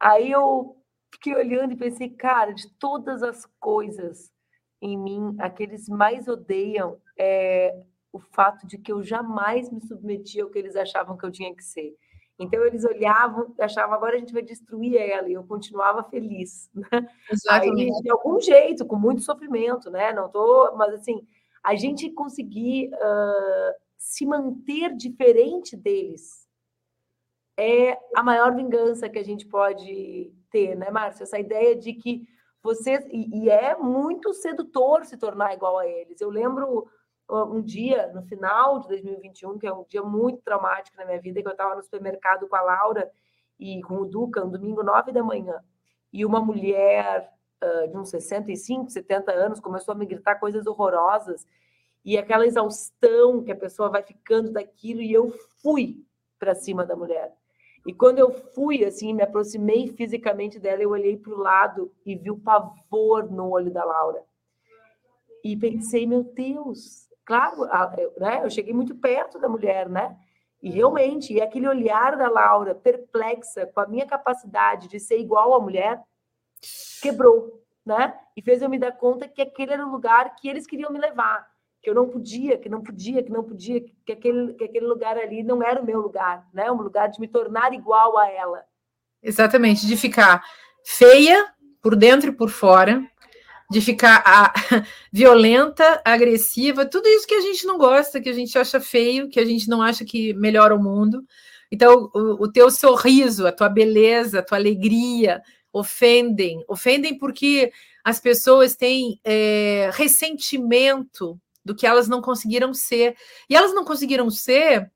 Aí eu fiquei olhando e pensei, cara, de todas as coisas em mim, aqueles mais odeiam é o fato de que eu jamais me submetia ao que eles achavam que eu tinha que ser. Então eles olhavam, achavam agora a gente vai destruir ela e eu continuava feliz. Né? Exatamente. Aí, de algum jeito, com muito sofrimento, né? Não tô, mas assim, a gente conseguir uh, se manter diferente deles é a maior vingança que a gente pode ter, né, Márcia? Essa ideia de que você. E, e é muito sedutor se tornar igual a eles. Eu lembro um dia, no final de 2021, que é um dia muito traumático na minha vida, que eu estava no supermercado com a Laura e com o Duca, um domingo, nove da manhã, e uma mulher uh, de uns 65, 70 anos, começou a me gritar coisas horrorosas e aquela exaustão que a pessoa vai ficando daquilo, e eu fui para cima da mulher. E quando eu fui, assim, me aproximei fisicamente dela, eu olhei para o lado e vi o pavor no olho da Laura. E pensei, meu Deus, claro, né? Eu cheguei muito perto da mulher, né? E realmente, e aquele olhar da Laura, perplexa com a minha capacidade de ser igual à mulher, quebrou né? E fez eu me dar conta que aquele era o lugar que eles queriam me levar, que eu não podia, que não podia, que não podia, que aquele, que aquele lugar ali não era o meu lugar, né? Um lugar de me tornar igual a ela. Exatamente, de ficar feia por dentro e por fora, de ficar a, violenta, agressiva, tudo isso que a gente não gosta, que a gente acha feio, que a gente não acha que melhora o mundo. Então, o, o teu sorriso, a tua beleza, a tua alegria, ofendem. Ofendem porque as pessoas têm é, ressentimento do que elas não conseguiram ser. E elas não conseguiram ser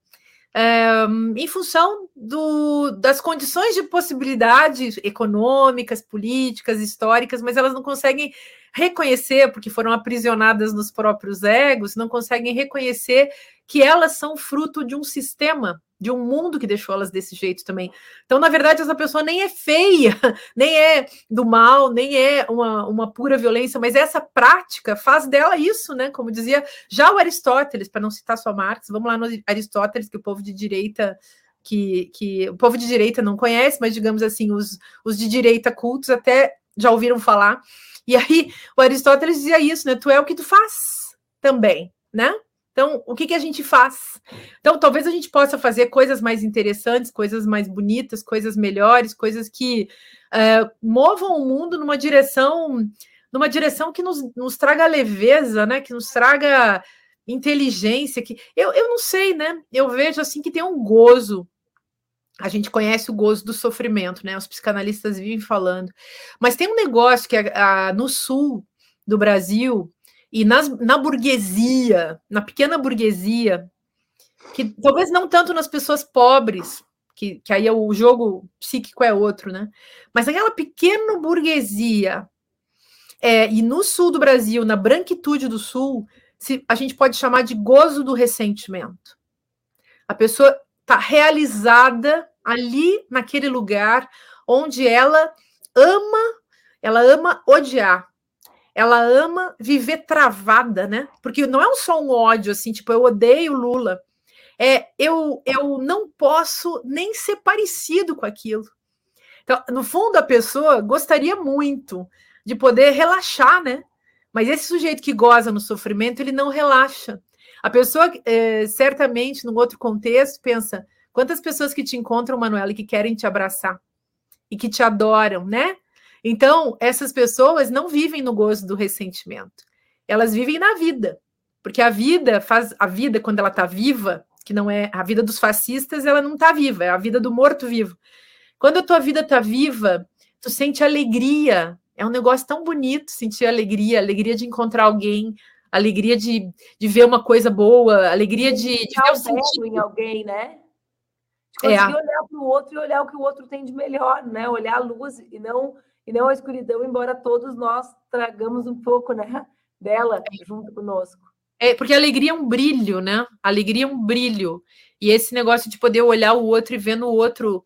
é, em função do, das condições de possibilidades econômicas, políticas, históricas, mas elas não conseguem reconhecer, porque foram aprisionadas nos próprios egos, não conseguem reconhecer que elas são fruto de um sistema de um mundo que deixou elas desse jeito também. Então, na verdade, essa pessoa nem é feia, nem é do mal, nem é uma, uma pura violência, mas essa prática faz dela isso, né? Como dizia já o Aristóteles, para não citar só Marx, vamos lá no Aristóteles, que o povo de direita. Que, que o povo de direita não conhece, mas digamos assim, os, os de direita cultos até já ouviram falar. E aí o Aristóteles dizia isso, né? Tu é o que tu faz também, né? Então, o que, que a gente faz? Então, talvez a gente possa fazer coisas mais interessantes, coisas mais bonitas, coisas melhores, coisas que uh, movam o mundo numa direção, numa direção que nos, nos traga leveza, né? Que nos traga inteligência. Que eu, eu não sei, né? Eu vejo assim que tem um gozo. A gente conhece o gozo do sofrimento, né? Os psicanalistas vivem falando. Mas tem um negócio que a, a, no sul do Brasil e nas, na burguesia, na pequena burguesia, que talvez não tanto nas pessoas pobres, que, que aí é o jogo psíquico é outro, né? Mas aquela pequena burguesia, é, e no sul do Brasil, na branquitude do sul, se, a gente pode chamar de gozo do ressentimento. A pessoa está realizada ali naquele lugar onde ela ama, ela ama odiar. Ela ama viver travada, né? Porque não é só um ódio assim, tipo, eu odeio Lula. É, eu, eu não posso nem ser parecido com aquilo. Então, no fundo, a pessoa gostaria muito de poder relaxar, né? Mas esse sujeito que goza no sofrimento, ele não relaxa. A pessoa, é, certamente, num outro contexto, pensa: quantas pessoas que te encontram, Manuela, e que querem te abraçar e que te adoram, né? Então, essas pessoas não vivem no gozo do ressentimento. Elas vivem na vida. Porque a vida faz a vida quando ela está viva, que não é a vida dos fascistas, ela não está viva, é a vida do morto-vivo. Quando a tua vida está viva, tu sente alegria. É um negócio tão bonito sentir alegria, alegria de encontrar alguém, alegria de, de ver uma coisa boa, alegria de, de ver o sentido em alguém, né? De é. conseguir é. olhar para o outro e olhar o que o outro tem de melhor, né? Olhar a luz e não e não a escuridão, embora todos nós tragamos um pouco, né, dela junto conosco. É, porque a alegria é um brilho, né? A alegria é um brilho. E esse negócio de poder olhar o outro e ver no outro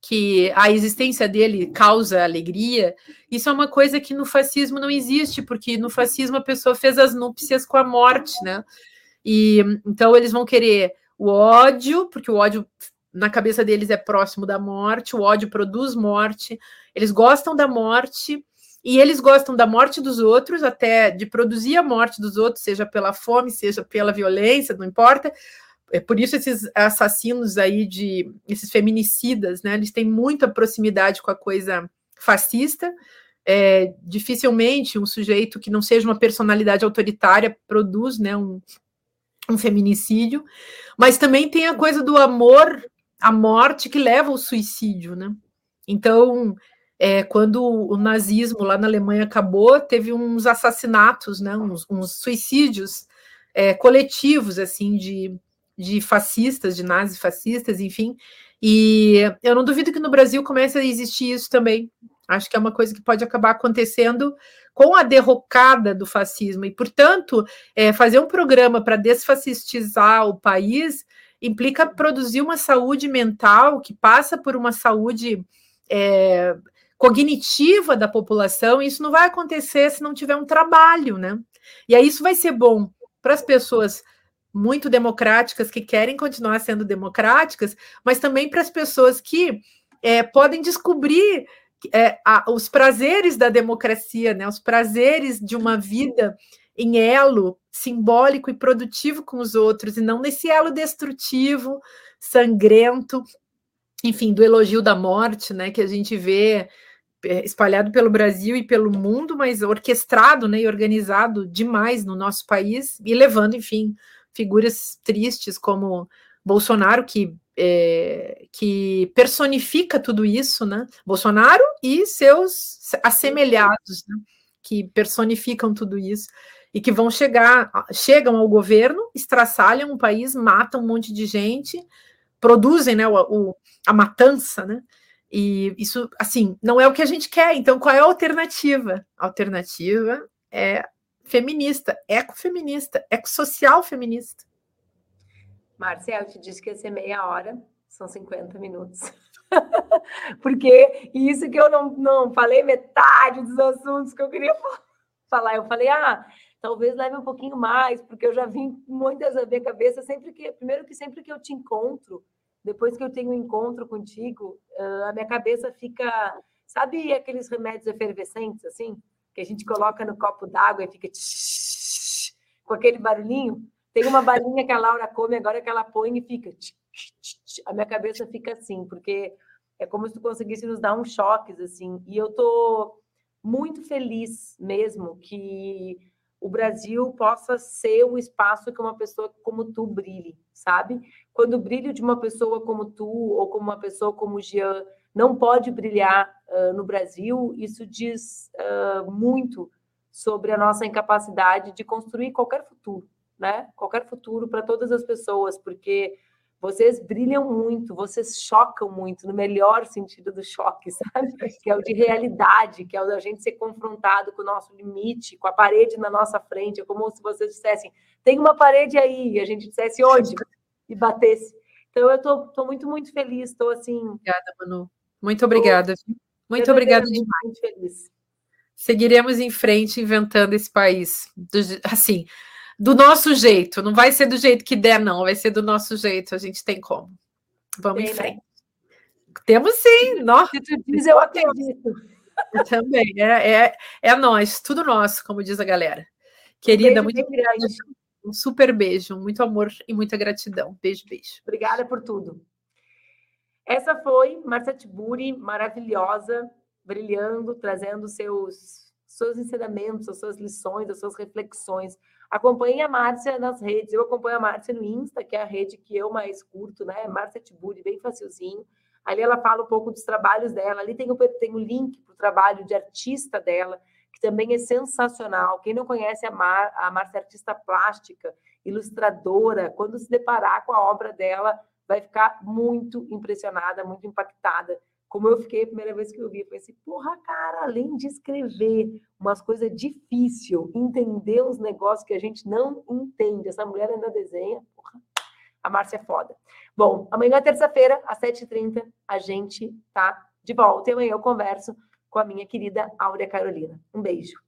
que a existência dele causa alegria, isso é uma coisa que no fascismo não existe, porque no fascismo a pessoa fez as núpcias com a morte, né? E então eles vão querer o ódio, porque o ódio na cabeça deles é próximo da morte, o ódio produz morte, eles gostam da morte e eles gostam da morte dos outros, até de produzir a morte dos outros, seja pela fome, seja pela violência, não importa. É por isso esses assassinos aí de esses feminicidas, né? Eles têm muita proximidade com a coisa fascista. É, dificilmente um sujeito que não seja uma personalidade autoritária produz, né, um, um feminicídio. Mas também tem a coisa do amor à morte que leva ao suicídio, né? Então, é, quando o nazismo lá na Alemanha acabou, teve uns assassinatos, né, uns, uns suicídios é, coletivos, assim, de, de fascistas, de nazis fascistas, enfim. E eu não duvido que no Brasil comece a existir isso também. Acho que é uma coisa que pode acabar acontecendo com a derrocada do fascismo. E, portanto, é, fazer um programa para desfascistizar o país implica produzir uma saúde mental que passa por uma saúde é, cognitiva da população, isso não vai acontecer se não tiver um trabalho, né? E aí isso vai ser bom para as pessoas muito democráticas que querem continuar sendo democráticas, mas também para as pessoas que é, podem descobrir é, a, os prazeres da democracia, né? Os prazeres de uma vida em elo simbólico e produtivo com os outros, e não nesse elo destrutivo, sangrento, enfim, do elogio da morte, né? Que a gente vê espalhado pelo Brasil e pelo mundo, mas orquestrado né, e organizado demais no nosso país e levando, enfim, figuras tristes como Bolsonaro, que, é, que personifica tudo isso, né? Bolsonaro e seus assemelhados, né, que personificam tudo isso e que vão chegar, chegam ao governo, estraçalham o país, matam um monte de gente, produzem né, o, o a matança, né? E isso, assim, não é o que a gente quer. Então, qual é a alternativa? A alternativa é feminista, ecofeminista, ecossocial feminista. Marcel, eu te disse que ia ser meia hora, são 50 minutos. Porque isso que eu não, não falei metade dos assuntos que eu queria falar. Eu falei, ah, talvez leve um pouquinho mais, porque eu já vim muitas na minha cabeça, sempre que, primeiro que sempre que eu te encontro, depois que eu tenho um encontro contigo, a minha cabeça fica. Sabe aqueles remédios efervescentes, assim? Que a gente coloca no copo d'água e fica. Tsh, com aquele barulhinho? Tem uma balinha que a Laura come agora que ela põe e fica. Tsh, a minha cabeça fica assim, porque é como se tu conseguisse nos dar uns choques, assim. E eu tô muito feliz mesmo que o Brasil possa ser um espaço que uma pessoa como tu brilhe, sabe? Quando o brilho de uma pessoa como tu ou como uma pessoa como o Jean não pode brilhar uh, no Brasil, isso diz uh, muito sobre a nossa incapacidade de construir qualquer futuro, né? Qualquer futuro para todas as pessoas, porque vocês brilham muito, vocês chocam muito, no melhor sentido do choque, sabe? Que é o de realidade, que é o da gente ser confrontado com o nosso limite, com a parede na nossa frente. É como se vocês dissessem, tem uma parede aí, e a gente dissesse onde? E batesse. Então, eu estou muito, muito feliz, estou assim. Obrigada, Manu. Muito obrigada. Muito obrigada demais. Muito feliz. Seguiremos em frente inventando esse país. Assim, do nosso jeito. Não vai ser do jeito que der, não. Vai ser do nosso jeito. A gente tem como. Vamos tem, em né? frente. Né? Temos sim. Nós. Se tu diz, eu acredito. Também. É, é, é nós. Tudo nosso, como diz a galera. Querida, um muito grande. Um super beijo. Muito amor e muita gratidão. Beijo, beijo. Obrigada por tudo. Essa foi Marcia Tiburi, maravilhosa, brilhando, trazendo seus, seus ensinamentos, as suas lições, as suas reflexões Acompanhe a Márcia nas redes. Eu acompanho a Márcia no Insta, que é a rede que eu mais curto, né? Márcia Tiburi, bem facilzinho. Ali ela fala um pouco dos trabalhos dela. Ali tem o, tem o link para o trabalho de artista dela, que também é sensacional. Quem não conhece a, Mar, a Márcia é artista plástica, ilustradora, quando se deparar com a obra dela, vai ficar muito impressionada, muito impactada como eu fiquei a primeira vez que eu vi, eu pensei, porra, cara, além de escrever umas coisas difíceis, entender uns negócios que a gente não entende, essa mulher ainda desenha, porra, a Márcia é foda. Bom, amanhã, terça-feira, às 7h30, a gente tá de volta e amanhã eu converso com a minha querida Áurea Carolina. Um beijo.